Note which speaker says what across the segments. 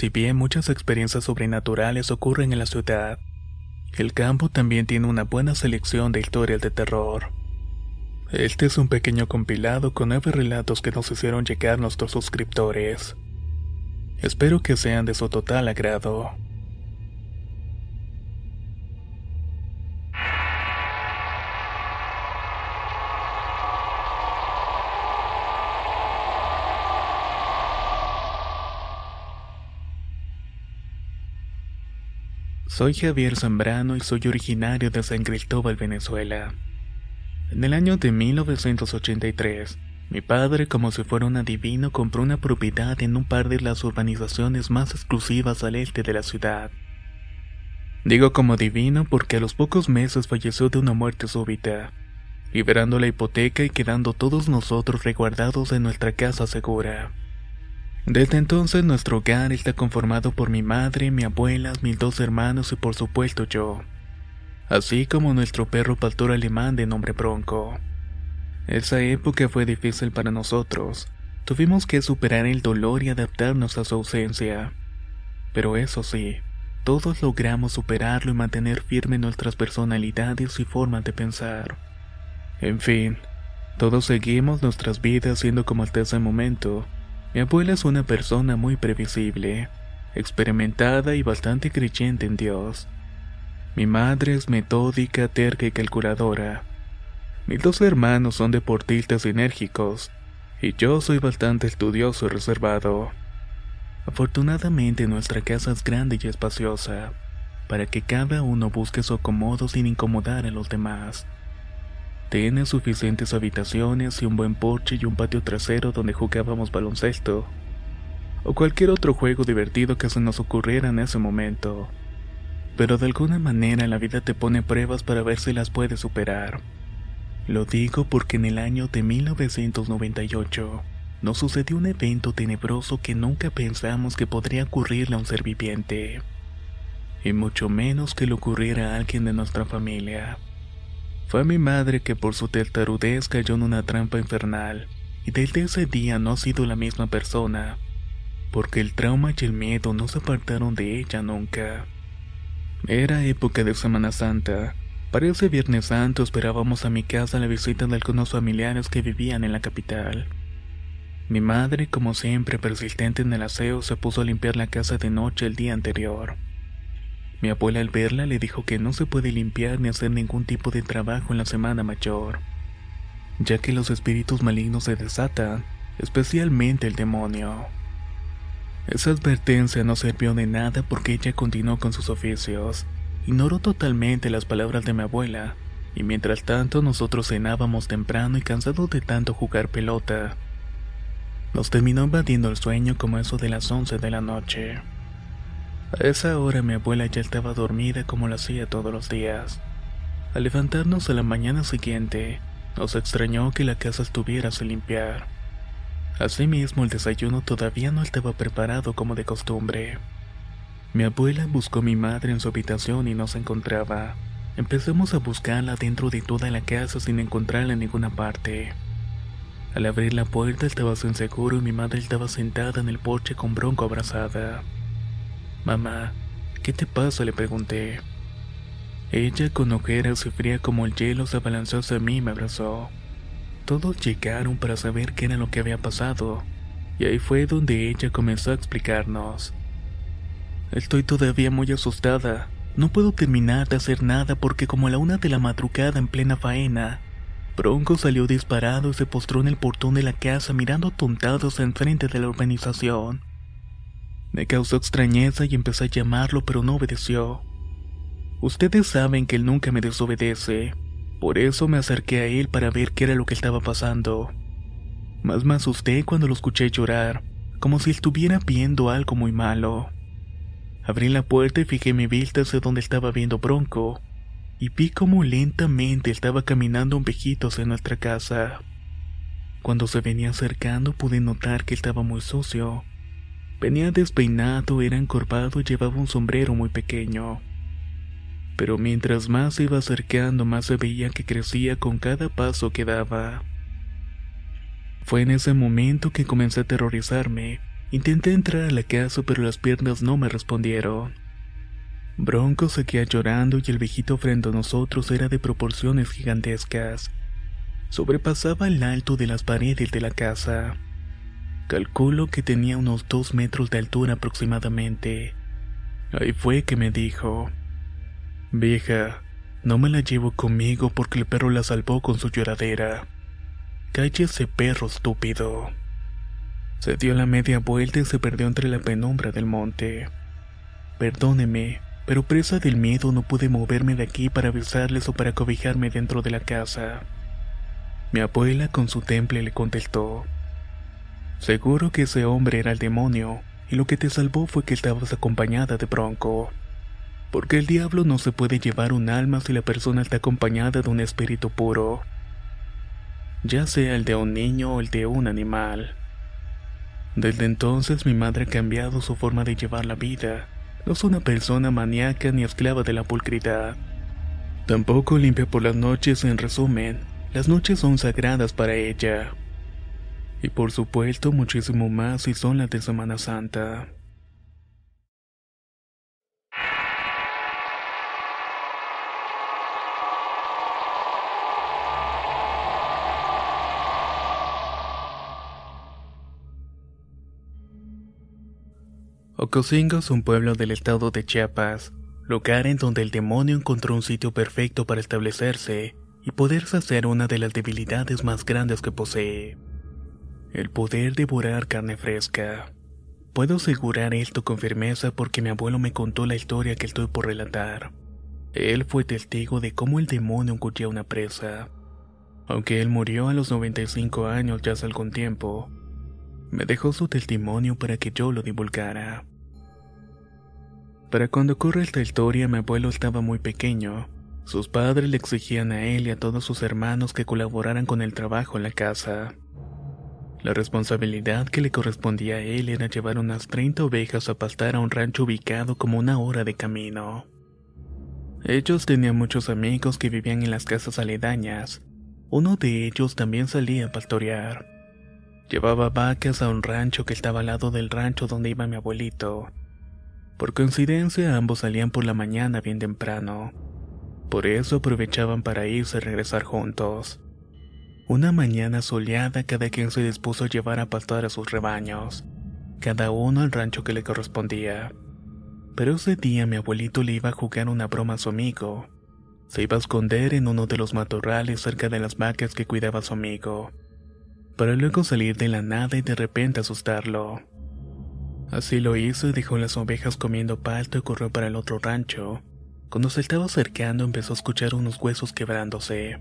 Speaker 1: Si bien muchas experiencias sobrenaturales ocurren en la ciudad, el campo también tiene una buena selección de historias de terror. Este es un pequeño compilado con nueve relatos que nos hicieron llegar nuestros suscriptores. Espero que sean de su total agrado. Soy Javier Zambrano y soy originario de San Cristóbal, Venezuela. En el año de 1983, mi padre, como si fuera un adivino, compró una propiedad en un par de las urbanizaciones más exclusivas al este de la ciudad. Digo como divino porque a los pocos meses falleció de una muerte súbita, liberando la hipoteca y quedando todos nosotros resguardados en nuestra casa segura. Desde entonces nuestro hogar está conformado por mi madre, mi abuela, mis dos hermanos y por supuesto yo, así como nuestro perro pastor alemán de nombre Bronco. Esa época fue difícil para nosotros, tuvimos que superar el dolor y adaptarnos a su ausencia. Pero eso sí, todos logramos superarlo y mantener firme nuestras personalidades y formas de pensar. En fin, todos seguimos nuestras vidas siendo como hasta ese momento, mi abuela es una persona muy previsible, experimentada y bastante creyente en Dios. Mi madre es metódica, terca y calculadora. Mis dos hermanos son deportistas enérgicos, y yo soy bastante estudioso y reservado. Afortunadamente nuestra casa es grande y espaciosa, para que cada uno busque su acomodo sin incomodar a los demás. Tiene suficientes habitaciones y un buen porche y un patio trasero donde jugábamos baloncesto. O cualquier otro juego divertido que se nos ocurriera en ese momento. Pero de alguna manera la vida te pone pruebas para ver si las puedes superar. Lo digo porque en el año de 1998 nos sucedió un evento tenebroso que nunca pensamos que podría ocurrirle a un ser viviente. Y mucho menos que le ocurriera a alguien de nuestra familia. Fue mi madre que por su tartarudez cayó en una trampa infernal, y desde ese día no ha sido la misma persona, porque el trauma y el miedo no se apartaron de ella nunca. Era época de Semana Santa. Para ese Viernes Santo esperábamos a mi casa la visita de algunos familiares que vivían en la capital. Mi madre, como siempre persistente en el aseo, se puso a limpiar la casa de noche el día anterior. Mi abuela al verla le dijo que no se puede limpiar ni hacer ningún tipo de trabajo en la semana mayor, ya que los espíritus malignos se desatan, especialmente el demonio. Esa advertencia no sirvió de nada porque ella continuó con sus oficios. Ignoró totalmente las palabras de mi abuela, y mientras tanto nosotros cenábamos temprano y cansados de tanto jugar pelota. Nos terminó invadiendo el sueño como eso de las once de la noche. A esa hora mi abuela ya estaba dormida como lo hacía todos los días. Al levantarnos a la mañana siguiente, nos extrañó que la casa estuviera sin limpiar. Asimismo, el desayuno todavía no estaba preparado como de costumbre. Mi abuela buscó a mi madre en su habitación y no se encontraba. Empezamos a buscarla dentro de toda la casa sin encontrarla en ninguna parte. Al abrir la puerta estaba inseguro y mi madre estaba sentada en el porche con Bronco abrazada. Mamá, ¿qué te pasa? le pregunté. Ella, con ojeras y fría como el hielo, se abalanzó hacia mí y me abrazó. Todos llegaron para saber qué era lo que había pasado, y ahí fue donde ella comenzó a explicarnos. Estoy todavía muy asustada. No puedo terminar de hacer nada porque como a la una de la madrugada en plena faena, Bronco salió disparado y se postró en el portón de la casa mirando tontados enfrente de la urbanización. Me causó extrañeza y empecé a llamarlo pero no obedeció. Ustedes saben que él nunca me desobedece, por eso me acerqué a él para ver qué era lo que estaba pasando. Más me asusté cuando lo escuché llorar, como si estuviera viendo algo muy malo. Abrí la puerta y fijé mi vista hacia donde estaba viendo Bronco, y vi cómo lentamente estaba caminando un viejito hacia nuestra casa. Cuando se venía acercando pude notar que estaba muy sucio. Venía despeinado, era encorvado y llevaba un sombrero muy pequeño. Pero mientras más se iba acercando, más se veía que crecía con cada paso que daba. Fue en ese momento que comencé a aterrorizarme. Intenté entrar a la casa, pero las piernas no me respondieron. Bronco seguía llorando y el viejito frente a nosotros era de proporciones gigantescas. Sobrepasaba el alto de las paredes de la casa. Calculo que tenía unos dos metros de altura aproximadamente. Ahí fue que me dijo, Vieja, no me la llevo conmigo porque el perro la salvó con su lloradera. Cállese perro estúpido. Se dio la media vuelta y se perdió entre la penumbra del monte. Perdóneme, pero presa del miedo no pude moverme de aquí para avisarles o para cobijarme dentro de la casa. Mi abuela con su temple le contestó. Seguro que ese hombre era el demonio, y lo que te salvó fue que estabas acompañada de Bronco. Porque el diablo no se puede llevar un alma si la persona está acompañada de un espíritu puro ya sea el de un niño o el de un animal. Desde entonces mi madre ha cambiado su forma de llevar la vida. No es una persona maníaca ni esclava de la pulcridad. Tampoco limpia por las noches, en resumen, las noches son sagradas para ella. Y por supuesto muchísimo más si son las de Semana Santa. Ocosingo es un pueblo del estado de Chiapas, lugar en donde el demonio encontró un sitio perfecto para establecerse y poder hacer una de las debilidades más grandes que posee. El poder devorar carne fresca. Puedo asegurar esto con firmeza porque mi abuelo me contó la historia que estoy por relatar. Él fue testigo de cómo el demonio engullía una presa. Aunque él murió a los 95 años ya hace algún tiempo, me dejó su testimonio para que yo lo divulgara. Para cuando ocurre esta historia, mi abuelo estaba muy pequeño. Sus padres le exigían a él y a todos sus hermanos que colaboraran con el trabajo en la casa. La responsabilidad que le correspondía a él era llevar unas 30 ovejas a pastar a un rancho ubicado como una hora de camino. Ellos tenían muchos amigos que vivían en las casas aledañas. Uno de ellos también salía a pastorear. Llevaba vacas a un rancho que estaba al lado del rancho donde iba mi abuelito. Por coincidencia, ambos salían por la mañana bien temprano. Por eso aprovechaban para irse y regresar juntos. Una mañana soleada, cada quien se dispuso a llevar a pastar a sus rebaños, cada uno al rancho que le correspondía. Pero ese día mi abuelito le iba a jugar una broma a su amigo. Se iba a esconder en uno de los matorrales cerca de las vacas que cuidaba su amigo, para luego salir de la nada y de repente asustarlo. Así lo hizo y dejó las ovejas comiendo palto y corrió para el otro rancho. Cuando se estaba acercando empezó a escuchar unos huesos quebrándose.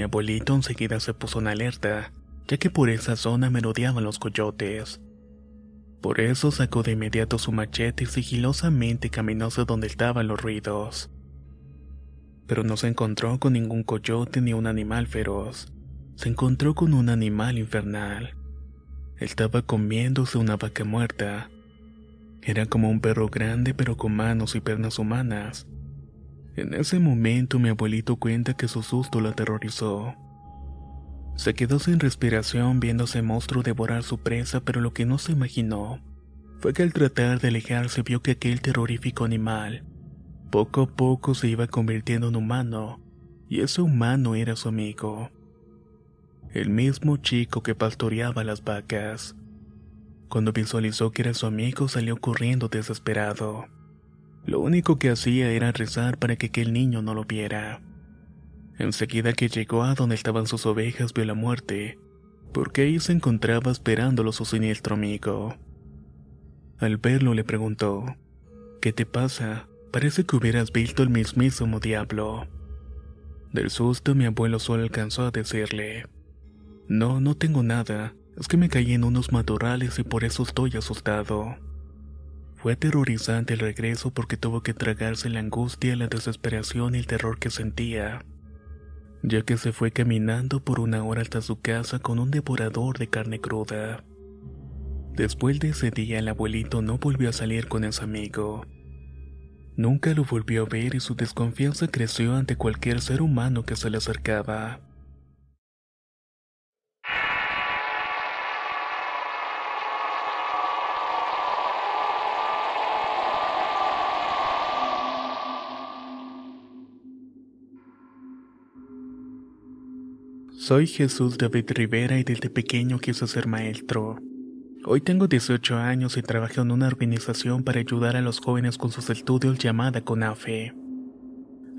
Speaker 1: Mi abuelito enseguida se puso en alerta, ya que por esa zona merodeaban los coyotes. Por eso sacó de inmediato su machete y sigilosamente caminó hacia donde estaban los ruidos. Pero no se encontró con ningún coyote ni un animal feroz. Se encontró con un animal infernal. Estaba comiéndose una vaca muerta. Era como un perro grande pero con manos y piernas humanas. En ese momento mi abuelito cuenta que su susto lo aterrorizó. Se quedó sin respiración viendo ese monstruo devorar su presa, pero lo que no se imaginó fue que al tratar de alejarse vio que aquel terrorífico animal poco a poco se iba convirtiendo en humano, y ese humano era su amigo el mismo chico que pastoreaba las vacas. Cuando visualizó que era su amigo salió corriendo desesperado. Lo único que hacía era rezar para que aquel niño no lo viera. Enseguida que llegó a donde estaban sus ovejas vio la muerte, porque ahí se encontraba esperándolo su siniestro amigo. Al verlo le preguntó, ¿Qué te pasa? Parece que hubieras visto el mismísimo diablo. Del susto mi abuelo solo alcanzó a decirle, No, no tengo nada, es que me caí en unos matorrales y por eso estoy asustado. Fue aterrorizante el regreso porque tuvo que tragarse la angustia, la desesperación y el terror que sentía, ya que se fue caminando por una hora hasta su casa con un devorador de carne cruda. Después de ese día el abuelito no volvió a salir con ese amigo. Nunca lo volvió a ver y su desconfianza creció ante cualquier ser humano que se le acercaba. Soy Jesús David Rivera y desde pequeño quise ser maestro. Hoy tengo 18 años y trabajo en una organización para ayudar a los jóvenes con sus estudios llamada CONAFE.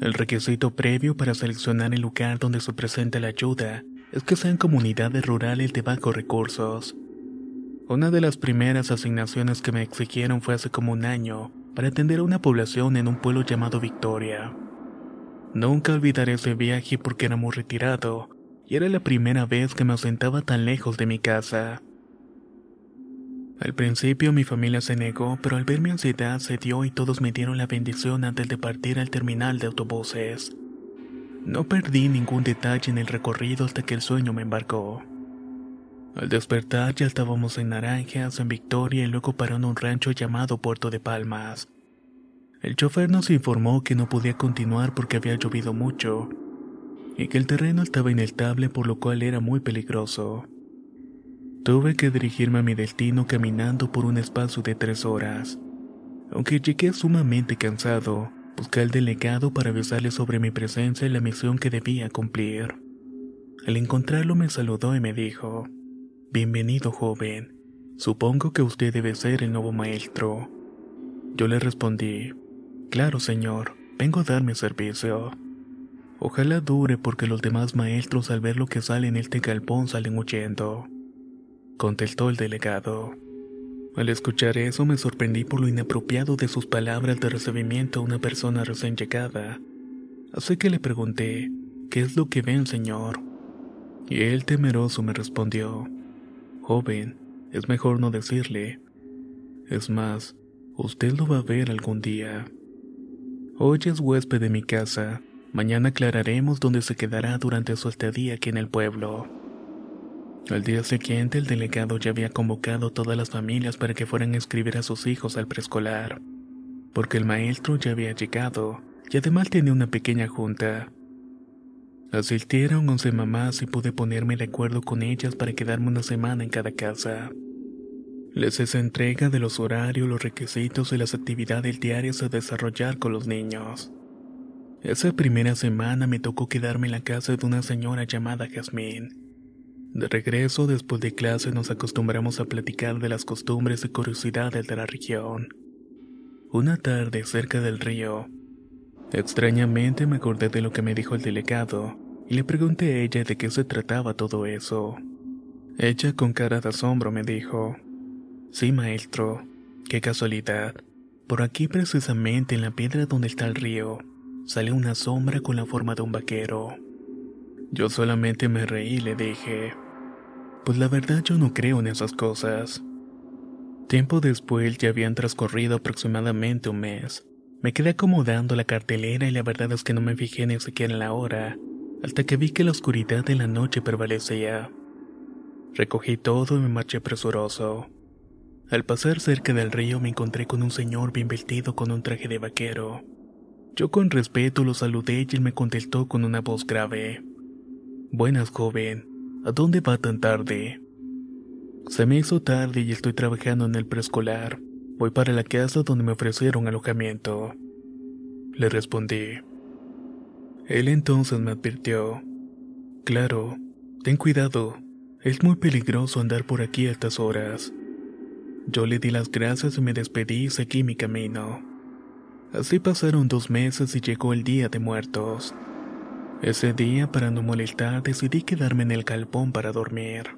Speaker 1: El requisito previo para seleccionar el lugar donde se presenta la ayuda es que sean comunidades rurales de bajos recursos. Una de las primeras asignaciones que me exigieron fue hace como un año para atender a una población en un pueblo llamado Victoria. Nunca olvidaré ese viaje porque era muy retirado y era la primera vez que me ausentaba tan lejos de mi casa. Al principio mi familia se negó, pero al ver mi ansiedad se dio y todos me dieron la bendición antes de partir al terminal de autobuses. No perdí ningún detalle en el recorrido hasta que el sueño me embarcó. Al despertar ya estábamos en Naranjas, en Victoria y luego parando un rancho llamado Puerto de Palmas. El chofer nos informó que no podía continuar porque había llovido mucho y que el terreno estaba inestable por lo cual era muy peligroso. Tuve que dirigirme a mi destino caminando por un espacio de tres horas. Aunque llegué sumamente cansado, busqué al delegado para avisarle sobre mi presencia y la misión que debía cumplir. Al encontrarlo me saludó y me dijo, Bienvenido joven, supongo que usted debe ser el nuevo maestro. Yo le respondí, Claro señor, vengo a dar mi servicio. Ojalá dure porque los demás maestros al ver lo que sale en este galpón salen huyendo. Contestó el delegado. Al escuchar eso me sorprendí por lo inapropiado de sus palabras de recibimiento a una persona recién llegada. Así que le pregunté, ¿qué es lo que ven, señor? Y él temeroso me respondió, Joven, es mejor no decirle. Es más, usted lo va a ver algún día. Hoy es huésped de mi casa, Mañana aclararemos dónde se quedará durante su estadía aquí en el pueblo. Al día siguiente, el delegado ya había convocado a todas las familias para que fueran a escribir a sus hijos al preescolar, porque el maestro ya había llegado y además tenía una pequeña junta. Asistieron once mamás y pude ponerme de acuerdo con ellas para quedarme una semana en cada casa. Les hice entrega de los horarios, los requisitos y las actividades diarias a desarrollar con los niños. Esa primera semana me tocó quedarme en la casa de una señora llamada Jazmín. De regreso, después de clase, nos acostumbramos a platicar de las costumbres y curiosidades de la región. Una tarde cerca del río, extrañamente me acordé de lo que me dijo el delegado y le pregunté a ella de qué se trataba todo eso. Ella con cara de asombro me dijo, Sí, maestro, qué casualidad. Por aquí precisamente en la piedra donde está el río, salió una sombra con la forma de un vaquero. Yo solamente me reí y le dije, pues la verdad yo no creo en esas cosas. Tiempo después ya habían transcurrido aproximadamente un mes. Me quedé acomodando la cartelera y la verdad es que no me fijé ni siquiera en la hora, hasta que vi que la oscuridad de la noche prevalecía. Recogí todo y me marché presuroso. Al pasar cerca del río me encontré con un señor bien vestido con un traje de vaquero. Yo con respeto lo saludé y él me contestó con una voz grave. Buenas, joven. ¿A dónde va tan tarde? Se me hizo tarde y estoy trabajando en el preescolar. Voy para la casa donde me ofrecieron alojamiento. Le respondí. Él entonces me advirtió. Claro, ten cuidado. Es muy peligroso andar por aquí a estas horas. Yo le di las gracias y me despedí y seguí mi camino. Así pasaron dos meses y llegó el día de muertos. Ese día, para no molestar, decidí quedarme en el galpón para dormir.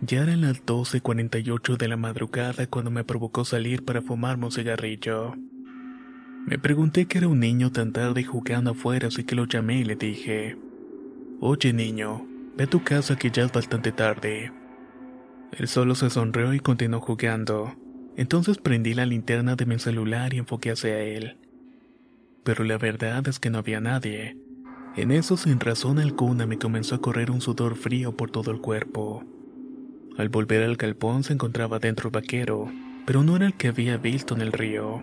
Speaker 1: Ya eran las 12.48 de la madrugada cuando me provocó salir para fumarme un cigarrillo. Me pregunté qué era un niño tan tarde jugando afuera, así que lo llamé y le dije, Oye niño, ve a tu casa que ya es bastante tarde. Él solo se sonrió y continuó jugando. Entonces prendí la linterna de mi celular y enfoqué hacia él. Pero la verdad es que no había nadie. En eso sin razón alguna me comenzó a correr un sudor frío por todo el cuerpo. Al volver al galpón se encontraba dentro el vaquero, pero no era el que había visto en el río.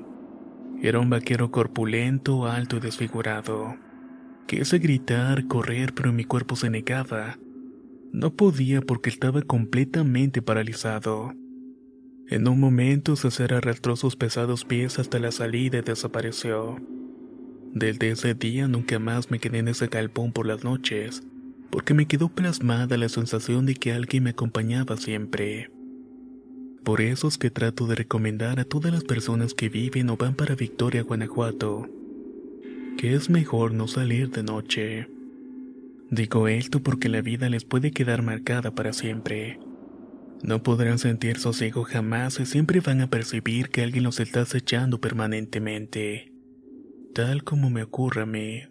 Speaker 1: Era un vaquero corpulento, alto y desfigurado. Quise gritar, correr, pero mi cuerpo se negaba. No podía porque estaba completamente paralizado. En un momento César arrastró sus pesados pies hasta la salida y desapareció. Desde ese día nunca más me quedé en ese galpón por las noches, porque me quedó plasmada la sensación de que alguien me acompañaba siempre. Por eso es que trato de recomendar a todas las personas que viven o van para Victoria, Guanajuato, que es mejor no salir de noche. Digo esto porque la vida les puede quedar marcada para siempre. No podrán sentir sosiego jamás y siempre van a percibir que alguien los está acechando permanentemente, tal como me ocurre a mí.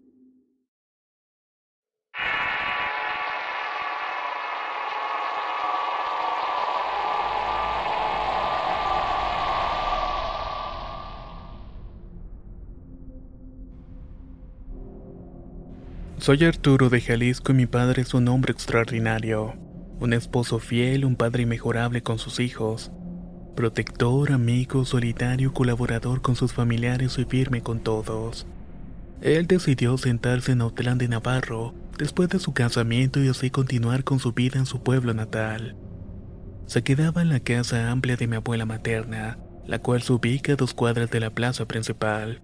Speaker 1: Soy Arturo de Jalisco y mi padre es un hombre extraordinario, un esposo fiel, un padre inmejorable con sus hijos, protector, amigo, solitario, colaborador con sus familiares y firme con todos. Él decidió sentarse en Autlán de Navarro después de su casamiento y así continuar con su vida en su pueblo natal. Se quedaba en la casa amplia de mi abuela materna, la cual se ubica a dos cuadras de la plaza principal.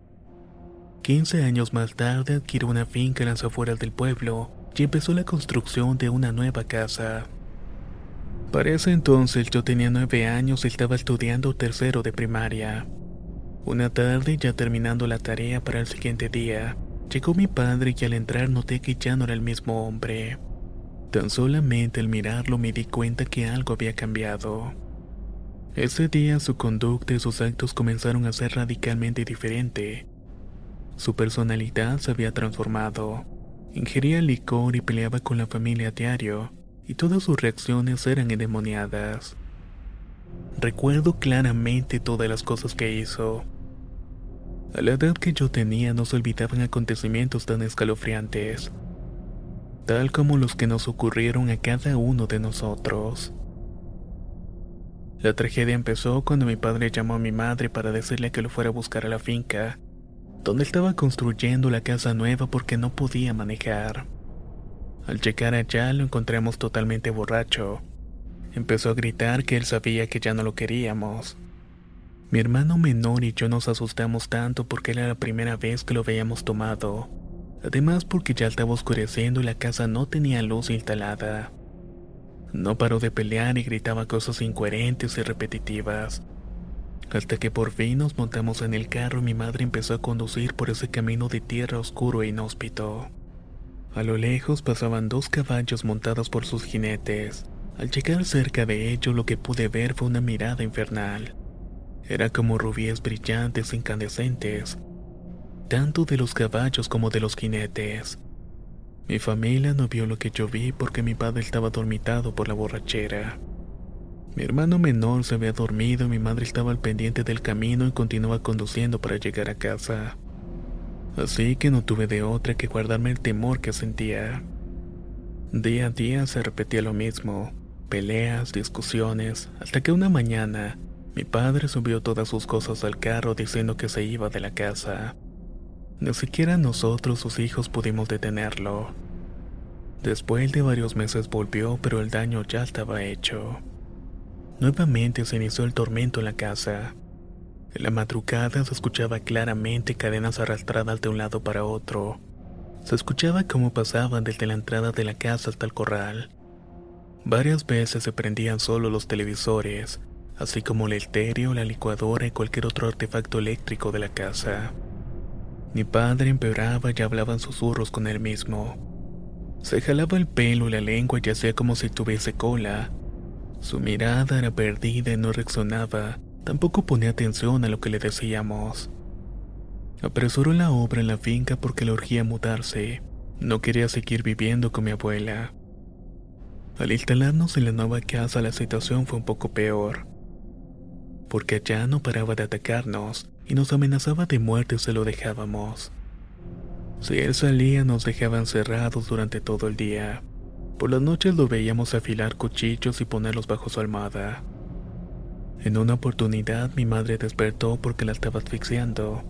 Speaker 1: 15 años más tarde adquirió una finca en las afueras del pueblo y empezó la construcción de una nueva casa. Para ese entonces yo tenía nueve años y estaba estudiando tercero de primaria. Una tarde, ya terminando la tarea para el siguiente día, llegó mi padre y al entrar noté que ya no era el mismo hombre. Tan solamente al mirarlo me di cuenta que algo había cambiado. Ese día su conducta y sus actos comenzaron a ser radicalmente diferente, su personalidad se había transformado. Ingería licor y peleaba con la familia a diario, y todas sus reacciones eran endemoniadas. Recuerdo claramente todas las cosas que hizo. A la edad que yo tenía no se olvidaban acontecimientos tan escalofriantes, tal como los que nos ocurrieron a cada uno de nosotros. La tragedia empezó cuando mi padre llamó a mi madre para decirle que lo fuera a buscar a la finca, donde estaba construyendo la casa nueva porque no podía manejar. Al llegar allá lo encontramos totalmente borracho. Empezó a gritar que él sabía que ya no lo queríamos. Mi hermano menor y yo nos asustamos tanto porque era la primera vez que lo veíamos tomado. Además porque ya estaba oscureciendo y la casa no tenía luz instalada. No paró de pelear y gritaba cosas incoherentes y repetitivas hasta que por fin nos montamos en el carro y mi madre empezó a conducir por ese camino de tierra oscuro e inhóspito. A lo lejos pasaban dos caballos montados por sus jinetes. Al llegar cerca de ellos lo que pude ver fue una mirada infernal. Era como rubíes brillantes incandescentes, tanto de los caballos como de los jinetes. Mi familia no vio lo que yo vi porque mi padre estaba dormitado por la borrachera. Mi hermano menor se había dormido y mi madre estaba al pendiente del camino y continuaba conduciendo para llegar a casa. Así que no tuve de otra que guardarme el temor que sentía. Día a día se repetía lo mismo, peleas, discusiones, hasta que una mañana mi padre subió todas sus cosas al carro diciendo que se iba de la casa. Ni siquiera nosotros, sus hijos, pudimos detenerlo. Después de varios meses volvió, pero el daño ya estaba hecho. Nuevamente se inició el tormento en la casa. En la madrugada se escuchaba claramente cadenas arrastradas de un lado para otro. Se escuchaba cómo pasaban desde la entrada de la casa hasta el corral. Varias veces se prendían solo los televisores, así como el estéreo, la licuadora y cualquier otro artefacto eléctrico de la casa. Mi padre empeoraba y hablaba en susurros con él mismo. Se jalaba el pelo y la lengua y hacía como si tuviese cola. Su mirada era perdida y no reaccionaba, tampoco ponía atención a lo que le decíamos. Apresuró la obra en la finca porque le urgía mudarse. No quería seguir viviendo con mi abuela. Al instalarnos en la nueva casa la situación fue un poco peor, porque allá no paraba de atacarnos y nos amenazaba de muerte si lo dejábamos. Si él salía nos dejaba encerrados durante todo el día. Por las noches lo veíamos afilar cuchillos y ponerlos bajo su almohada. En una oportunidad mi madre despertó porque la estaba asfixiando.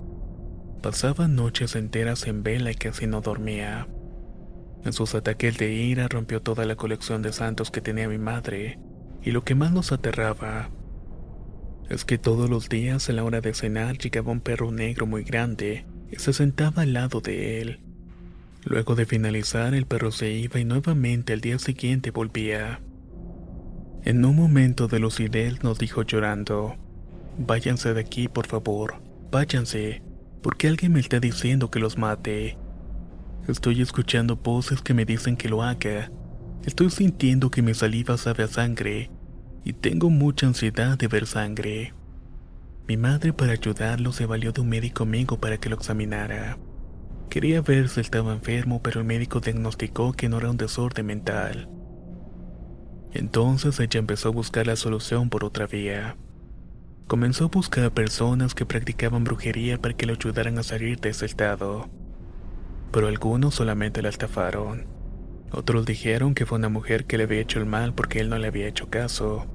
Speaker 1: Pasaba noches enteras en vela y casi no dormía. En sus ataques de ira rompió toda la colección de santos que tenía mi madre, y lo que más nos aterraba es que todos los días a la hora de cenar llegaba un perro negro muy grande y se sentaba al lado de él. Luego de finalizar el perro se iba y nuevamente al día siguiente volvía. En un momento de lucidez nos dijo llorando, Váyanse de aquí, por favor, váyanse, porque alguien me está diciendo que los mate. Estoy escuchando voces que me dicen que lo haga. Estoy sintiendo que mi saliva sabe a sangre y tengo mucha ansiedad de ver sangre. Mi madre para ayudarlo se valió de un médico amigo para que lo examinara. Quería ver si estaba enfermo, pero el médico diagnosticó que no era un desorden mental. Entonces ella empezó a buscar la solución por otra vía. Comenzó a buscar a personas que practicaban brujería para que le ayudaran a salir de ese estado pero algunos solamente la estafaron. Otros dijeron que fue una mujer que le había hecho el mal porque él no le había hecho caso.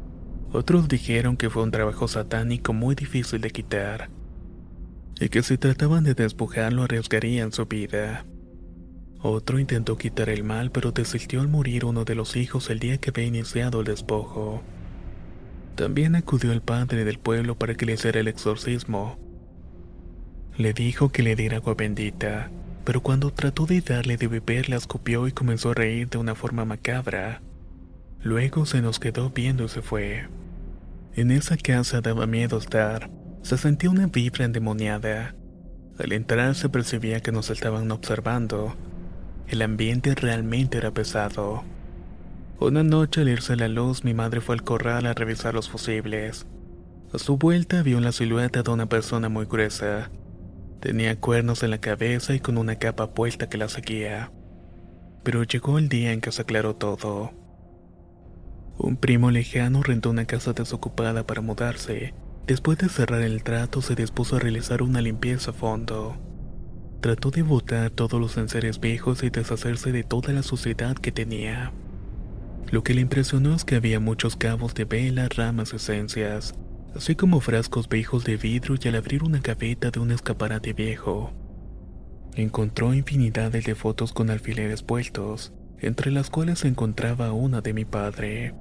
Speaker 1: Otros dijeron que fue un trabajo satánico muy difícil de quitar. Y que si trataban de despojarlo arriesgarían su vida. Otro intentó quitar el mal pero desistió al morir uno de los hijos el día que había iniciado el despojo. También acudió el padre del pueblo para que le hiciera el exorcismo. Le dijo que le diera agua bendita pero cuando trató de darle de beber la escupió y comenzó a reír de una forma macabra. Luego se nos quedó viendo y se fue. En esa casa daba miedo estar. Se sentía una vibra endemoniada. Al entrar se percibía que nos estaban observando. El ambiente realmente era pesado. Una noche al irse la luz mi madre fue al corral a revisar los fusibles. A su vuelta vio la silueta de una persona muy gruesa, Tenía cuernos en la cabeza y con una capa puesta que la seguía. Pero llegó el día en que se aclaró todo. Un primo lejano rentó una casa desocupada para mudarse. Después de cerrar el trato, se dispuso a realizar una limpieza a fondo. Trató de botar todos los enseres viejos y deshacerse de toda la suciedad que tenía. Lo que le impresionó es que había muchos cabos de vela, ramas, esencias, así como frascos viejos de vidrio y al abrir una gaveta de un escaparate viejo, encontró infinidades de fotos con alfileres puestos, entre las cuales se encontraba una de mi padre.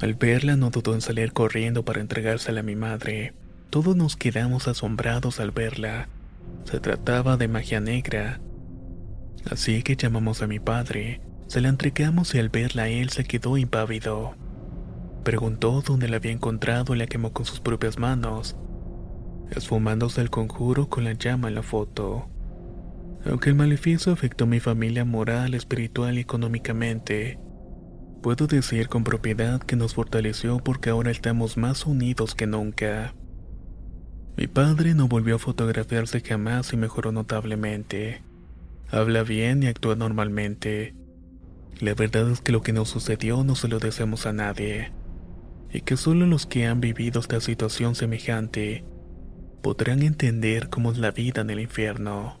Speaker 1: Al verla no dudó en salir corriendo para entregársela a mi madre. Todos nos quedamos asombrados al verla. Se trataba de magia negra. Así que llamamos a mi padre, se la entregamos y al verla él se quedó impávido. Preguntó dónde la había encontrado y la quemó con sus propias manos, esfumándose el conjuro con la llama en la foto. Aunque el maleficio afectó a mi familia moral, espiritual y económicamente, puedo decir con propiedad que nos fortaleció porque ahora estamos más unidos que nunca. Mi padre no volvió a fotografiarse jamás y mejoró notablemente. Habla bien y actúa normalmente. La verdad es que lo que nos sucedió no se lo deseamos a nadie y que solo los que han vivido esta situación semejante podrán entender cómo es la vida en el infierno.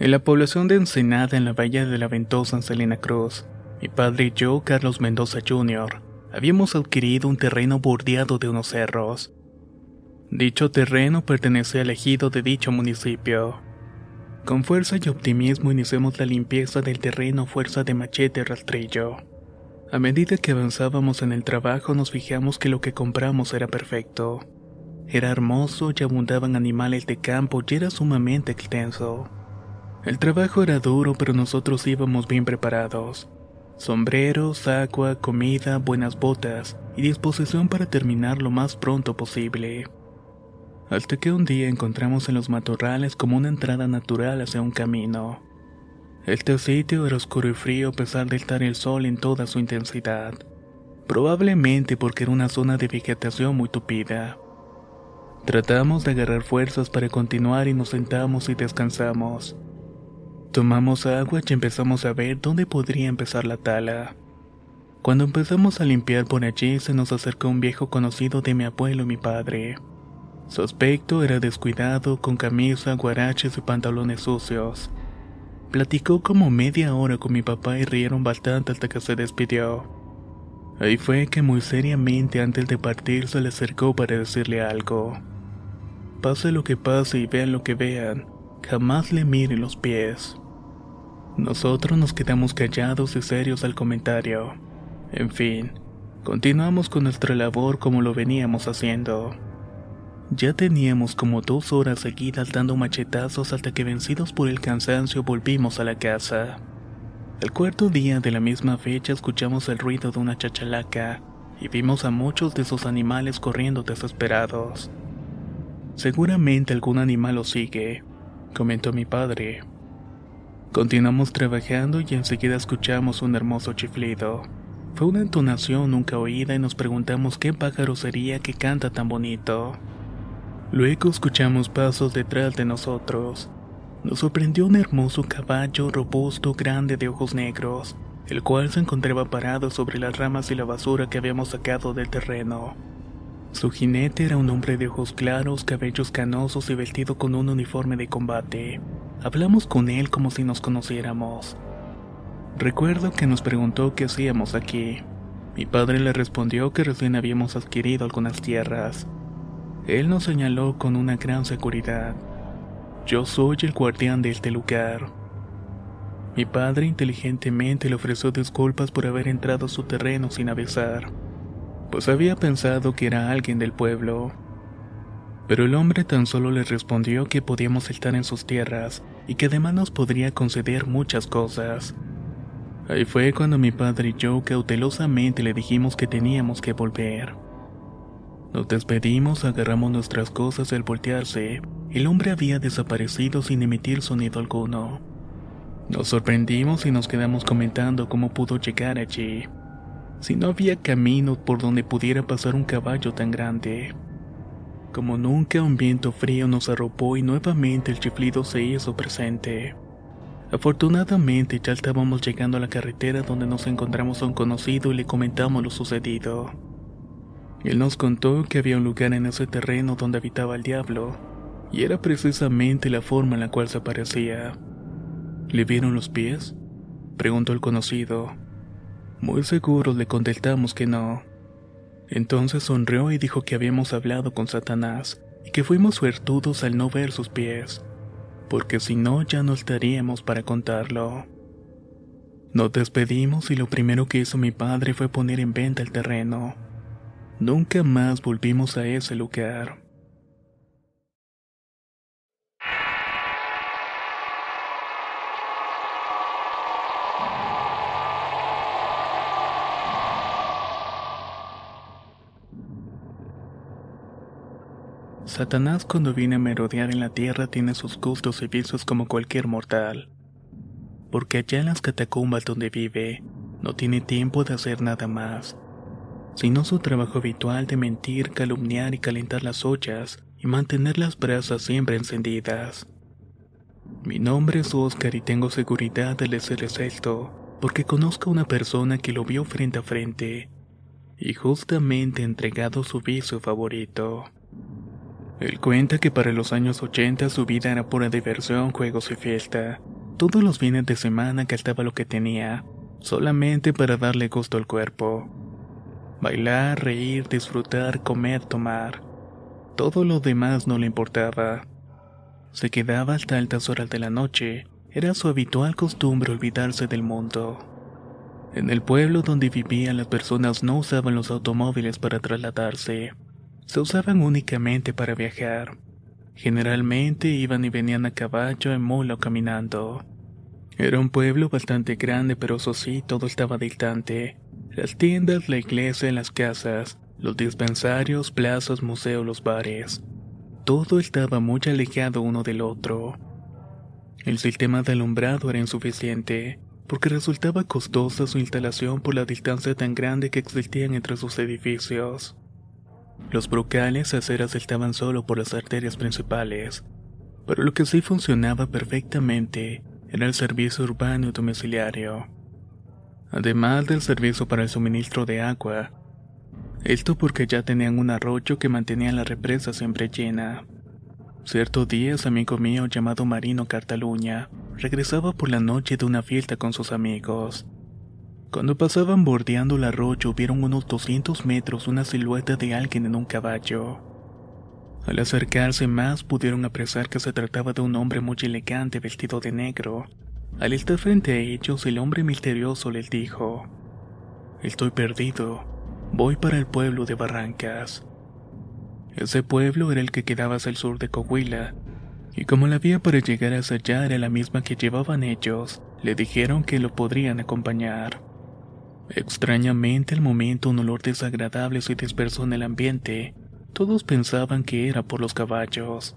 Speaker 1: En la población de Ensenada, en la bahía de la Ventosa, en Salina Cruz, mi padre y yo, Carlos Mendoza Jr., habíamos adquirido un terreno bordeado de unos cerros. Dicho terreno pertenecía al ejido de dicho municipio. Con fuerza y optimismo iniciamos la limpieza del terreno a fuerza de machete y rastrillo. A medida que avanzábamos en el trabajo nos fijamos que lo que compramos era perfecto. Era hermoso y abundaban animales de campo y era sumamente extenso. El trabajo era duro pero nosotros íbamos bien preparados. Sombreros, agua, comida, buenas botas y disposición para terminar lo más pronto posible. Hasta que un día encontramos en los matorrales como una entrada natural hacia un camino. Este sitio era oscuro y frío a pesar de estar el sol en toda su intensidad. Probablemente porque era una zona de vegetación muy tupida. Tratamos de agarrar fuerzas para continuar y nos sentamos y descansamos. Tomamos agua y empezamos a ver dónde podría empezar la tala. Cuando empezamos a limpiar por allí se nos acercó un viejo conocido de mi abuelo y mi padre. Su aspecto era descuidado, con camisa, guaraches y pantalones sucios. Platicó como media hora con mi papá y rieron bastante hasta que se despidió. Ahí fue que muy seriamente antes de partir se le acercó para decirle algo. Pase lo que pase y vean lo que vean, jamás le miren los pies. Nosotros nos quedamos callados y serios al comentario. En fin, continuamos con nuestra labor como lo veníamos haciendo. Ya teníamos como dos horas seguidas dando machetazos hasta que vencidos por el cansancio volvimos a la casa. El cuarto día de la misma fecha escuchamos el ruido de una chachalaca y vimos a muchos de esos animales corriendo desesperados. Seguramente algún animal lo sigue, comentó mi padre. Continuamos trabajando y enseguida escuchamos un hermoso chiflido. Fue una entonación nunca oída y nos preguntamos qué pájaro sería que canta tan bonito. Luego escuchamos pasos detrás de nosotros. Nos sorprendió un hermoso caballo robusto, grande, de ojos negros, el cual se encontraba parado sobre las ramas y la basura que habíamos sacado del terreno. Su jinete era un hombre de ojos claros, cabellos canosos y vestido con un uniforme de combate. Hablamos con él como si nos conociéramos. Recuerdo que nos preguntó qué hacíamos aquí. Mi padre le respondió que recién habíamos adquirido algunas tierras. Él nos señaló con una gran seguridad. Yo soy el guardián de este lugar. Mi padre inteligentemente le ofreció disculpas por haber entrado a su terreno sin avisar, pues había pensado que era alguien del pueblo. Pero el hombre tan solo le respondió que podíamos estar en sus tierras y que además nos podría conceder muchas cosas. Ahí fue cuando mi padre y yo cautelosamente le dijimos que teníamos que volver. Nos despedimos, agarramos nuestras cosas al voltearse, el hombre había desaparecido sin emitir sonido alguno. Nos sorprendimos y nos quedamos comentando cómo pudo llegar allí, si no había camino por donde pudiera pasar un caballo tan grande. Como nunca un viento frío nos arropó y nuevamente el chiflido se hizo presente. Afortunadamente ya estábamos llegando a la carretera donde nos encontramos a un conocido y le comentamos lo sucedido. Él nos contó que había un lugar en ese terreno donde habitaba el diablo, y era precisamente la forma en la cual se aparecía. ¿Le vieron los pies? preguntó el conocido. Muy seguros le contestamos que no. Entonces sonrió y dijo que habíamos hablado con Satanás y que fuimos suertudos al no ver sus pies, porque si no ya no estaríamos para contarlo. Nos despedimos y lo primero que hizo mi padre fue poner en venta el terreno. Nunca más volvimos a ese lugar. Satanás cuando viene a merodear en la tierra tiene sus gustos y vicios como cualquier mortal. Porque allá en las catacumbas donde vive, no tiene tiempo de hacer nada más, sino su trabajo habitual de mentir, calumniar y calentar las ollas y mantener las brasas siempre encendidas. Mi nombre es Oscar y tengo seguridad de ser esto, porque conozco a una persona que lo vio frente a frente y justamente entregado su vicio favorito. Él cuenta que para los años 80 su vida era pura diversión, juegos y fiesta. Todos los fines de semana gastaba lo que tenía, solamente para darle gusto al cuerpo. Bailar, reír, disfrutar, comer, tomar. Todo lo demás no le importaba. Se quedaba hasta altas horas de la noche. Era su habitual costumbre olvidarse del mundo. En el pueblo donde vivían las personas no usaban los automóviles para trasladarse se usaban únicamente para viajar. Generalmente iban y venían a caballo, en mula o caminando. Era un pueblo bastante grande, pero eso sí, todo estaba distante. Las tiendas, la iglesia, las casas, los dispensarios, plazas, museos, los bares. Todo estaba muy alejado uno del otro. El sistema de alumbrado era insuficiente, porque resultaba costosa su instalación por la distancia tan grande que existían entre sus edificios. Los brocales aceras estaban solo por las arterias principales, pero lo que sí funcionaba perfectamente era el servicio urbano y domiciliario. Además del servicio para el suministro de agua, esto porque ya tenían un arroyo que mantenía la represa siempre llena. Cierto día, amigo mío llamado Marino Cartaluña regresaba por la noche de una fiesta con sus amigos. Cuando pasaban bordeando el arroyo vieron unos 200 metros una silueta de alguien en un caballo. Al acercarse más pudieron apreciar que se trataba de un hombre muy elegante vestido de negro. Al estar frente a ellos el hombre misterioso les dijo, Estoy perdido, voy para el pueblo de Barrancas. Ese pueblo era el que quedaba hacia el sur de Coahuila, y como la vía para llegar hacia allá era la misma que llevaban ellos, le dijeron que lo podrían acompañar. Extrañamente al momento un olor desagradable se dispersó en el ambiente. Todos pensaban que era por los caballos.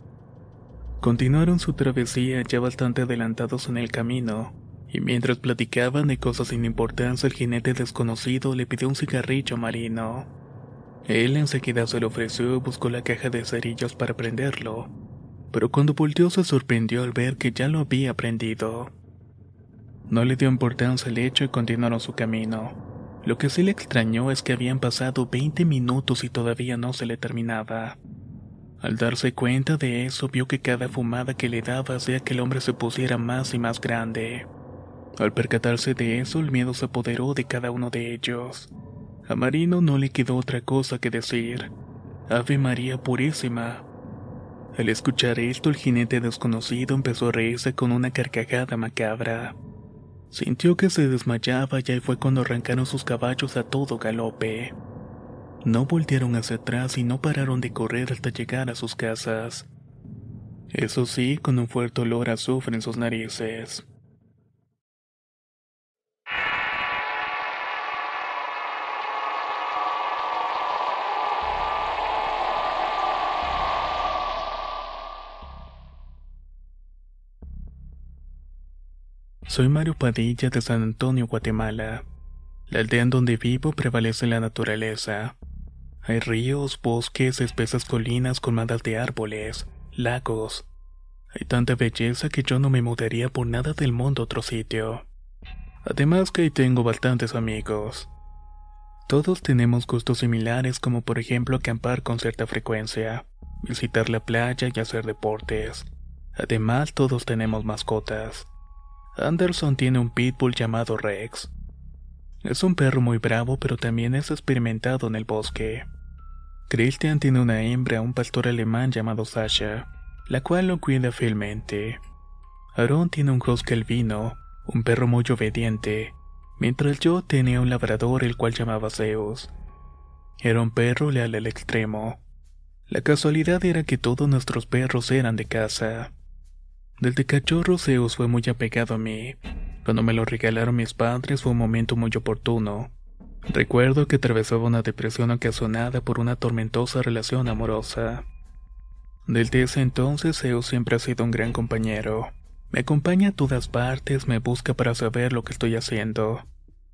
Speaker 1: Continuaron su travesía ya bastante adelantados en el camino, y mientras platicaban de cosas sin importancia el jinete desconocido le pidió un cigarrillo marino. Él enseguida se lo ofreció y buscó la caja de cerillos para prenderlo, pero cuando volteó se sorprendió al ver que ya lo había prendido. No le dio importancia al hecho y continuaron su camino. Lo que sí le extrañó es que habían pasado 20 minutos y todavía no se le terminaba. Al darse cuenta de eso, vio que cada fumada que le daba hacía que el hombre se pusiera más y más grande. Al percatarse de eso, el miedo se apoderó de cada uno de ellos. A Marino no le quedó otra cosa que decir. Ave María Purísima. Al escuchar esto, el jinete desconocido empezó a reírse con una carcajada macabra. Sintió que se desmayaba y fue cuando arrancaron sus caballos a todo galope. No voltearon hacia atrás y no pararon de correr hasta llegar a sus casas. Eso sí, con un fuerte olor a azufre en sus narices. Soy Mario Padilla de San Antonio, Guatemala. La aldea en donde vivo prevalece la naturaleza. Hay ríos, bosques, espesas colinas colmadas de árboles, lagos. Hay tanta belleza que yo no me mudaría por nada del mundo a otro sitio. Además que ahí tengo bastantes amigos. Todos tenemos gustos similares como por ejemplo acampar con cierta frecuencia, visitar la playa y hacer deportes. Además todos tenemos mascotas. Anderson tiene un pitbull llamado Rex. Es un perro muy bravo pero también es experimentado en el bosque. Christian tiene una hembra, un pastor alemán llamado Sasha, la cual lo cuida fielmente. Aaron tiene un husky albino, un perro muy obediente, mientras yo tenía un labrador el cual llamaba Zeus. Era un perro leal al extremo. La casualidad era que todos nuestros perros eran de casa. Desde cachorro Zeus fue muy apegado a mí. Cuando me lo regalaron mis padres fue un momento muy oportuno. Recuerdo que atravesaba una depresión ocasionada por una tormentosa relación amorosa. Desde ese entonces Zeus siempre ha sido un gran compañero. Me acompaña a todas partes, me busca para saber lo que estoy haciendo.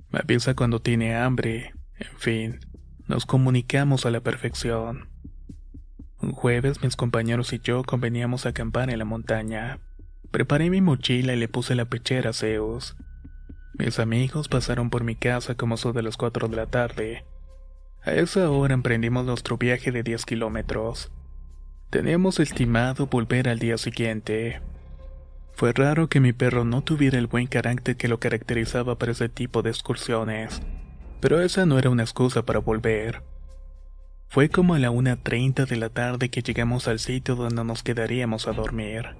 Speaker 1: Me avisa cuando tiene hambre, en fin, nos comunicamos a la perfección. Un jueves mis compañeros y yo conveníamos a acampar en la montaña. Preparé mi mochila y le puse la pechera a Zeus. Mis amigos pasaron por mi casa como eso de las 4 de la tarde. A esa hora emprendimos nuestro viaje de 10 kilómetros. Teníamos estimado volver al día siguiente. Fue raro que mi perro no tuviera el buen carácter que lo caracterizaba para ese tipo de excursiones, pero esa no era una excusa para volver. Fue como a la 1.30 de la tarde que llegamos al sitio donde nos quedaríamos a dormir.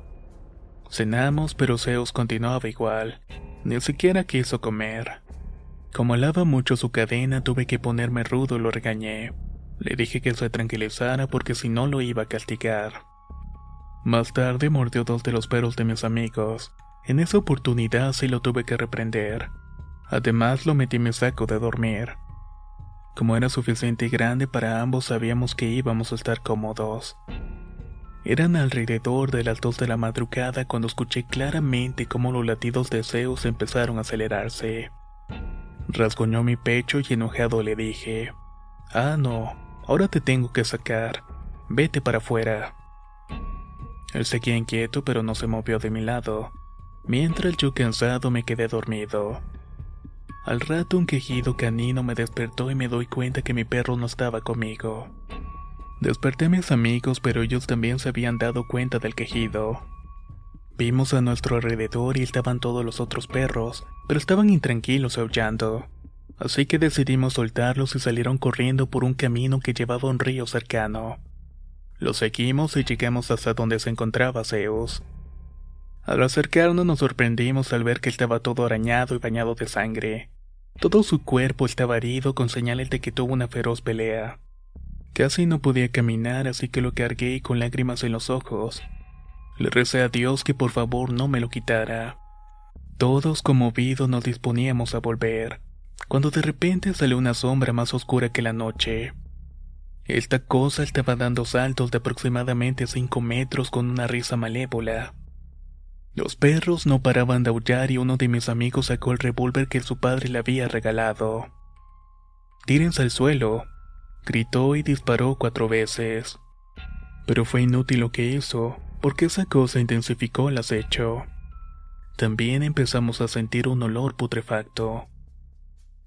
Speaker 1: Cenamos, pero Zeus continuaba igual, ni siquiera quiso comer. Como alaba mucho su cadena, tuve que ponerme rudo y lo regañé. Le dije que se tranquilizara porque si no lo iba a castigar. Más tarde mordió dos de los perros de mis amigos. En esa oportunidad sí lo tuve que reprender. Además lo metí en mi saco de dormir. Como era suficiente y grande para ambos sabíamos que íbamos a estar cómodos. Eran alrededor de las dos de la madrugada cuando escuché claramente cómo los latidos de Zeus empezaron a acelerarse. Rasgoñó mi pecho y enojado le dije, Ah, no, ahora te tengo que sacar. Vete para afuera. Él seguía inquieto pero no se movió de mi lado, mientras yo cansado me quedé dormido. Al rato un quejido canino me despertó y me doy cuenta que mi perro no estaba conmigo. Desperté a mis amigos pero ellos también se habían dado cuenta del quejido. Vimos a nuestro alrededor y estaban todos los otros perros, pero estaban intranquilos aullando. Así que decidimos soltarlos y salieron corriendo por un camino que llevaba a un río cercano. Lo seguimos y llegamos hasta donde se encontraba Zeus. Al acercarnos nos sorprendimos al ver que estaba todo arañado y bañado de sangre. Todo su cuerpo estaba herido con señales de que tuvo una feroz pelea. Casi no podía caminar, así que lo cargué con lágrimas en los ojos. Le recé a Dios que por favor no me lo quitara. Todos conmovidos nos disponíamos a volver, cuando de repente salió una sombra más oscura que la noche. Esta cosa estaba dando saltos de aproximadamente 5 metros con una risa malévola. Los perros no paraban de aullar y uno de mis amigos sacó el revólver que su padre le había regalado. Tírense al suelo, gritó y disparó cuatro veces. Pero fue inútil lo que hizo, porque esa cosa intensificó el acecho. También empezamos a sentir un olor putrefacto.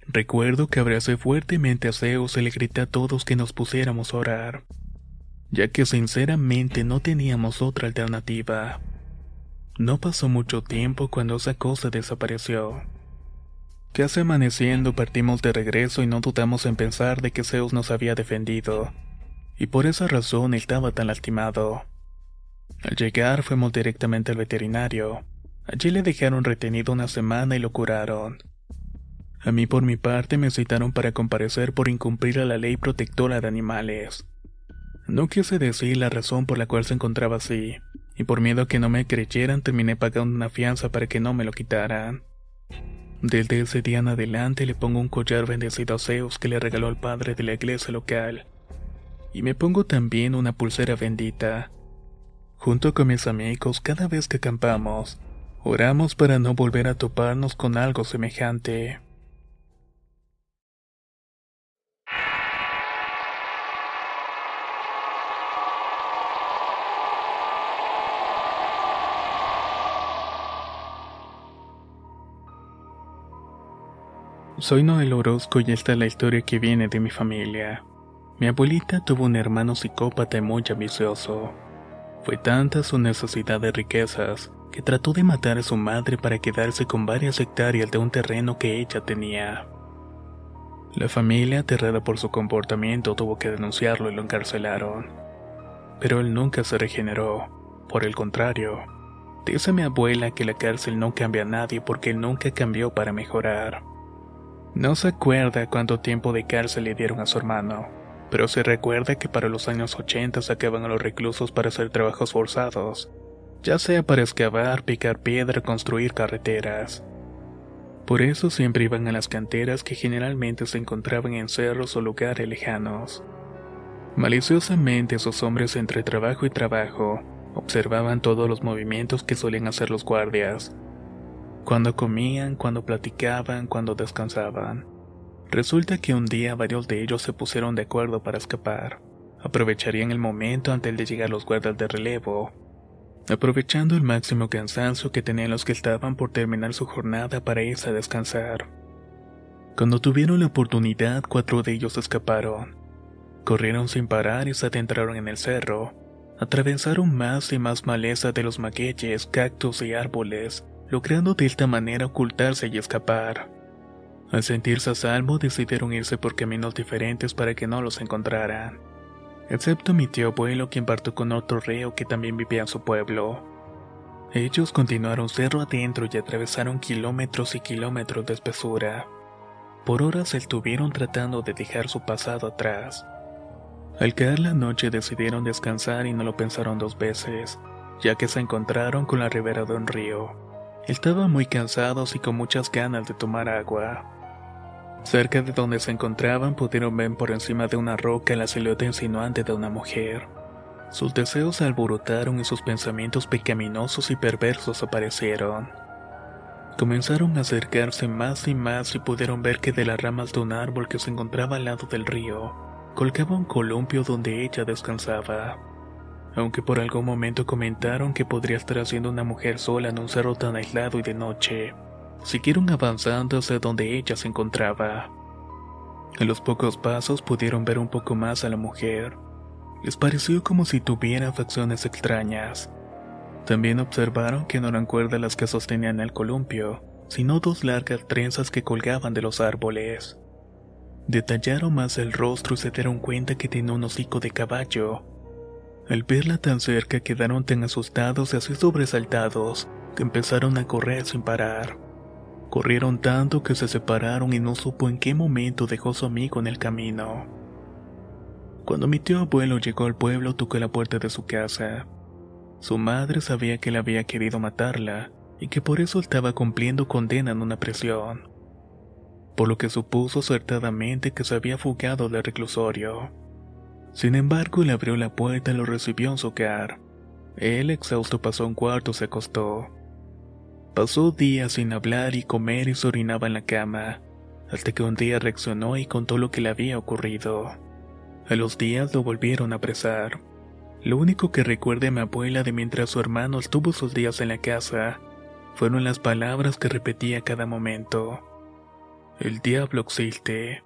Speaker 1: Recuerdo que abracé fuertemente a Zeus y le grité a todos que nos pusiéramos a orar, ya que sinceramente no teníamos otra alternativa. No pasó mucho tiempo cuando esa cosa desapareció. Casi amaneciendo partimos de regreso y no dudamos en pensar de que Zeus nos había defendido, y por esa razón estaba tan lastimado. Al llegar fuimos directamente al veterinario. Allí le dejaron retenido una semana y lo curaron. A mí por mi parte me citaron para comparecer por incumplir a la ley protectora de animales. No quise decir la razón por la cual se encontraba así, y por miedo a que no me creyeran terminé pagando una fianza para que no me lo quitaran. Desde ese día en adelante le pongo un collar bendecido a Zeus que le regaló al padre de la iglesia local. Y me pongo también una pulsera bendita. Junto con mis amigos, cada vez que acampamos, oramos para no volver a toparnos con algo semejante. Soy Noel Orozco y esta es la historia que viene de mi familia. Mi abuelita tuvo un hermano psicópata muy ambicioso. Fue tanta su necesidad de riquezas que trató de matar a su madre para quedarse con varias hectáreas de un terreno que ella tenía. La familia, aterrada por su comportamiento, tuvo que denunciarlo y lo encarcelaron. Pero él nunca se regeneró. Por el contrario, dice mi abuela que la cárcel no cambia a nadie porque él nunca cambió para mejorar. No se acuerda cuánto tiempo de cárcel le dieron a su hermano, pero se recuerda que para los años 80 sacaban a los reclusos para hacer trabajos forzados, ya sea para excavar, picar piedra, construir carreteras. Por eso siempre iban a las canteras que generalmente se encontraban en cerros o lugares lejanos. Maliciosamente esos hombres entre trabajo y trabajo observaban todos los movimientos que solían hacer los guardias, cuando comían, cuando platicaban, cuando descansaban. Resulta que un día varios de ellos se pusieron de acuerdo para escapar. Aprovecharían el momento antes de llegar los guardas de relevo, aprovechando el máximo cansancio que tenían los que estaban por terminar su jornada para irse a descansar. Cuando tuvieron la oportunidad, cuatro de ellos escaparon. Corrieron sin parar y se adentraron en el cerro. Atravesaron más y más maleza de los magueyes, cactus y árboles, logrando de esta manera ocultarse y escapar. Al sentirse a salvo, decidieron irse por caminos diferentes para que no los encontraran, excepto mi tío abuelo quien partió con otro reo que también vivía en su pueblo. Ellos continuaron cerro adentro y atravesaron kilómetros y kilómetros de espesura. Por horas estuvieron tratando de dejar su pasado atrás. Al caer la noche decidieron descansar y no lo pensaron dos veces, ya que se encontraron con la ribera de un río. Estaban muy cansados y con muchas ganas de tomar agua. Cerca de donde se encontraban pudieron ver por encima de una roca la silueta insinuante de una mujer. Sus deseos se alborotaron y sus pensamientos pecaminosos y perversos aparecieron. Comenzaron a acercarse más y más y pudieron ver que de las ramas de un árbol que se encontraba al lado del río, colgaba un columpio donde ella descansaba aunque por algún momento comentaron que podría estar haciendo una mujer sola en un cerro tan aislado y de noche. Siguieron avanzando hacia donde ella se encontraba. En los pocos pasos pudieron ver un poco más a la mujer. Les pareció como si tuviera facciones extrañas. También observaron que no eran cuerdas las que sostenían el columpio, sino dos largas trenzas que colgaban de los árboles. Detallaron más el rostro y se dieron cuenta que tenía un hocico de caballo, al verla tan cerca quedaron tan asustados y así sobresaltados que empezaron a correr sin parar. Corrieron tanto que se separaron y no supo en qué momento dejó su amigo en el camino. Cuando mi tío abuelo llegó al pueblo tocó la puerta de su casa. Su madre sabía que él había querido matarla y que por eso estaba cumpliendo condena en una prisión, por lo que supuso acertadamente que se había fugado del reclusorio. Sin embargo, le abrió la puerta y lo recibió en su hogar. Él, exhausto, pasó un cuarto y se acostó. Pasó días sin hablar y comer y se orinaba en la cama, hasta que un día reaccionó y contó lo que le había ocurrido. A los días lo volvieron a apresar. Lo único que recuerda mi abuela de mientras su hermano estuvo sus días en la casa fueron las palabras que repetía cada momento. El diablo existe.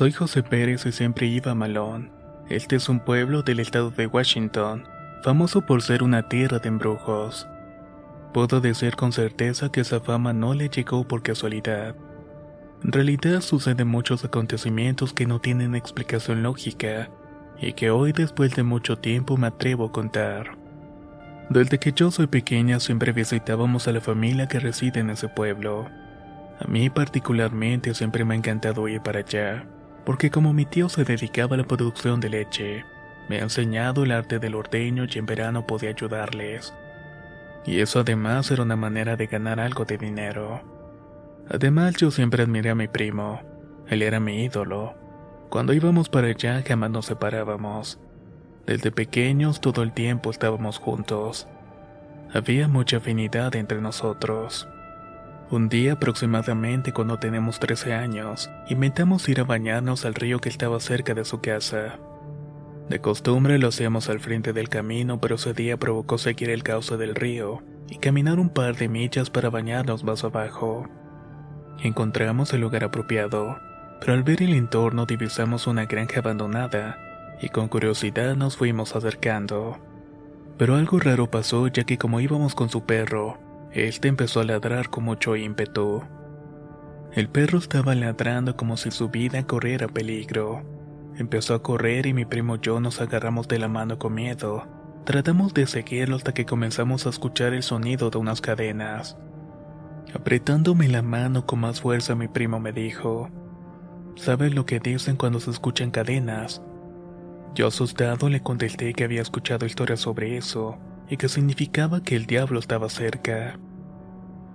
Speaker 1: Soy José Pérez y siempre iba a Malón. Este es un pueblo del estado de Washington, famoso por ser una tierra de embrujos. Puedo decir con certeza que esa fama no le llegó por casualidad. En realidad suceden muchos acontecimientos que no tienen explicación lógica y que hoy después de mucho tiempo me atrevo a contar. Desde que yo soy pequeña siempre visitábamos a la familia que reside en ese pueblo. A mí particularmente siempre me ha encantado ir para allá porque como mi tío se dedicaba a la producción de leche, me ha enseñado el arte del ordeño y en verano podía ayudarles. Y eso además era una manera de ganar algo de dinero. Además yo siempre admiré a mi primo, él era mi ídolo. Cuando íbamos para allá jamás nos separábamos. Desde pequeños todo el tiempo estábamos juntos. Había mucha afinidad entre nosotros. Un día aproximadamente cuando tenemos 13 años, inventamos ir a bañarnos al río que estaba cerca de su casa. De costumbre lo hacíamos al frente del camino, pero ese día provocó seguir el cauce del río y caminar un par de millas para bañarnos más abajo. Encontramos el lugar apropiado, pero al ver el entorno divisamos una granja abandonada y con curiosidad nos fuimos acercando. Pero algo raro pasó ya que como íbamos con su perro, este empezó a ladrar con mucho ímpetu. El perro estaba ladrando como si su vida corriera peligro. Empezó a correr y mi primo y yo nos agarramos de la mano con miedo. Tratamos de seguirlo hasta que comenzamos a escuchar el sonido de unas cadenas. Apretándome la mano con más fuerza mi primo me dijo, ¿Sabes lo que dicen cuando se escuchan cadenas? Yo asustado le contesté que había escuchado historias sobre eso, y que significaba que el diablo estaba cerca.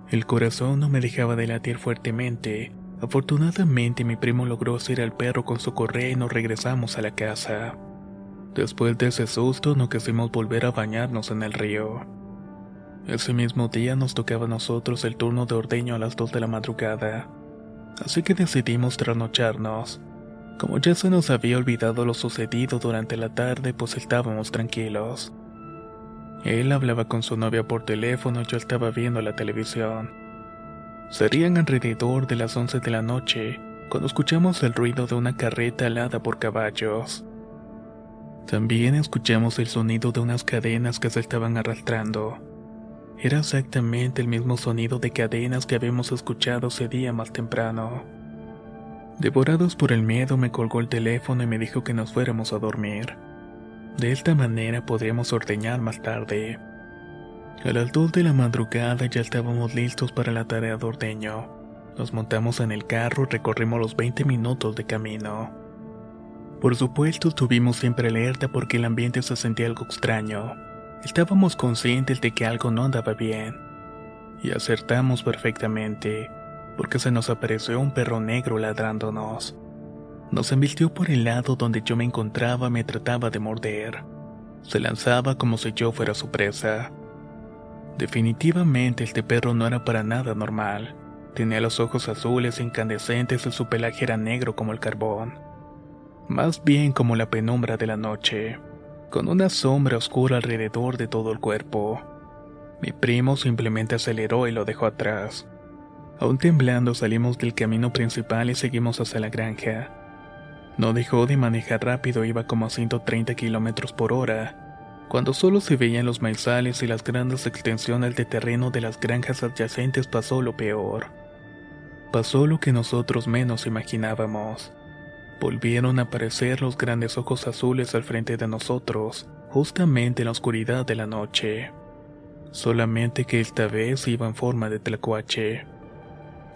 Speaker 1: El corazón no me dejaba de latir fuertemente. Afortunadamente mi primo logró hacer al perro con su correa y nos regresamos a la casa. Después de ese susto no quisimos volver a bañarnos en el río. Ese mismo día nos tocaba a nosotros el turno de ordeño a las 2 de la madrugada, así que decidimos trasnocharnos. Como ya se nos había olvidado lo sucedido durante la tarde, pues estábamos tranquilos. Él hablaba con su novia por teléfono y yo estaba viendo la televisión. Serían alrededor de las 11 de la noche cuando escuchamos el ruido de una carreta alada por caballos. También escuchamos el sonido de unas cadenas que se estaban arrastrando. Era exactamente el mismo sonido de cadenas que habíamos escuchado ese día más temprano. Devorados por el miedo me colgó el teléfono y me dijo que nos fuéramos a dormir. De esta manera podríamos ordeñar más tarde. A las dos de la madrugada ya estábamos listos para la tarea de ordeño. Nos montamos en el carro y recorrimos los 20 minutos de camino. Por supuesto, estuvimos siempre alerta porque el ambiente se sentía algo extraño. Estábamos conscientes de que algo no andaba bien. Y acertamos perfectamente, porque se nos apareció un perro negro ladrándonos. Nos embistió por el lado donde yo me encontraba, me trataba de morder. Se lanzaba como si yo fuera su presa. Definitivamente este perro no era para nada normal. Tenía los ojos azules incandescentes y su pelaje era negro como el carbón. Más bien como la penumbra de la noche, con una sombra oscura alrededor de todo el cuerpo. Mi primo simplemente aceleró y lo dejó atrás. Aún temblando salimos del camino principal y seguimos hacia la granja. No dejó de manejar rápido, iba como a 130 kilómetros por hora, cuando solo se veían los maizales y las grandes extensiones de terreno de las granjas adyacentes pasó lo peor. Pasó lo que nosotros menos imaginábamos. Volvieron a aparecer los grandes ojos azules al frente de nosotros, justamente en la oscuridad de la noche. Solamente que esta vez iba en forma de tlacuache.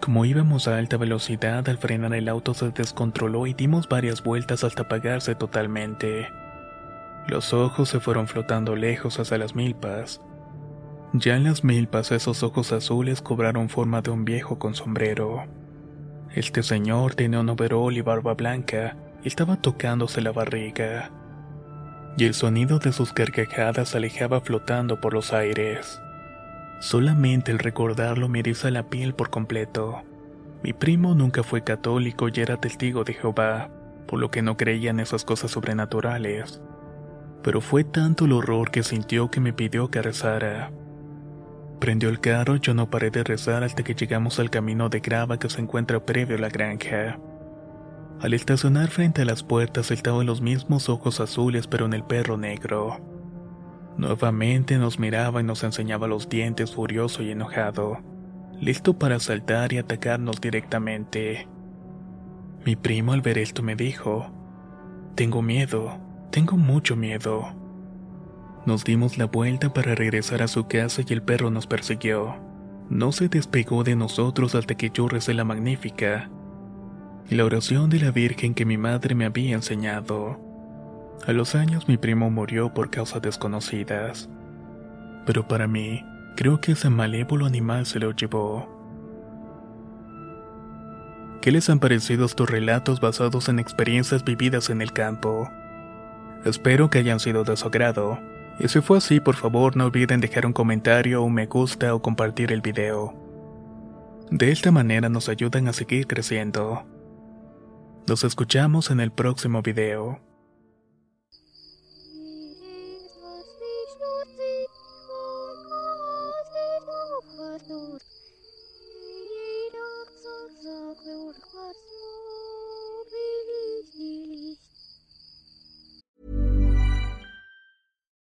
Speaker 1: Como íbamos a alta velocidad, al frenar el auto se descontroló y dimos varias vueltas hasta apagarse totalmente. Los ojos se fueron flotando lejos hacia las milpas. Ya en las milpas esos ojos azules cobraron forma de un viejo con sombrero. Este señor tenía un overol y barba blanca y estaba tocándose la barriga. Y el sonido de sus carcajadas alejaba flotando por los aires. Solamente el recordarlo me eriza la piel por completo. Mi primo nunca fue católico y era testigo de Jehová, por lo que no creía en esas cosas sobrenaturales. Pero fue tanto el horror que sintió que me pidió que rezara. Prendió el carro y yo no paré de rezar hasta que llegamos al camino de grava que se encuentra previo a la granja. Al estacionar frente a las puertas estaban los mismos ojos azules pero en el perro negro. Nuevamente nos miraba y nos enseñaba los dientes furioso y enojado, listo para saltar y atacarnos directamente. Mi primo al ver esto me dijo, Tengo miedo, tengo mucho miedo. Nos dimos la vuelta para regresar a su casa y el perro nos persiguió. No se despegó de nosotros hasta que yo recé la magnífica, la oración de la Virgen que mi madre me había enseñado. A los años mi primo murió por causas desconocidas. Pero para mí, creo que ese malévolo animal se lo llevó. ¿Qué les han parecido estos relatos basados en experiencias vividas en el campo? Espero que hayan sido de su agrado. Y si fue así, por favor no olviden dejar un comentario, un me gusta o compartir el video. De esta manera nos ayudan a seguir creciendo. Nos escuchamos en el próximo video.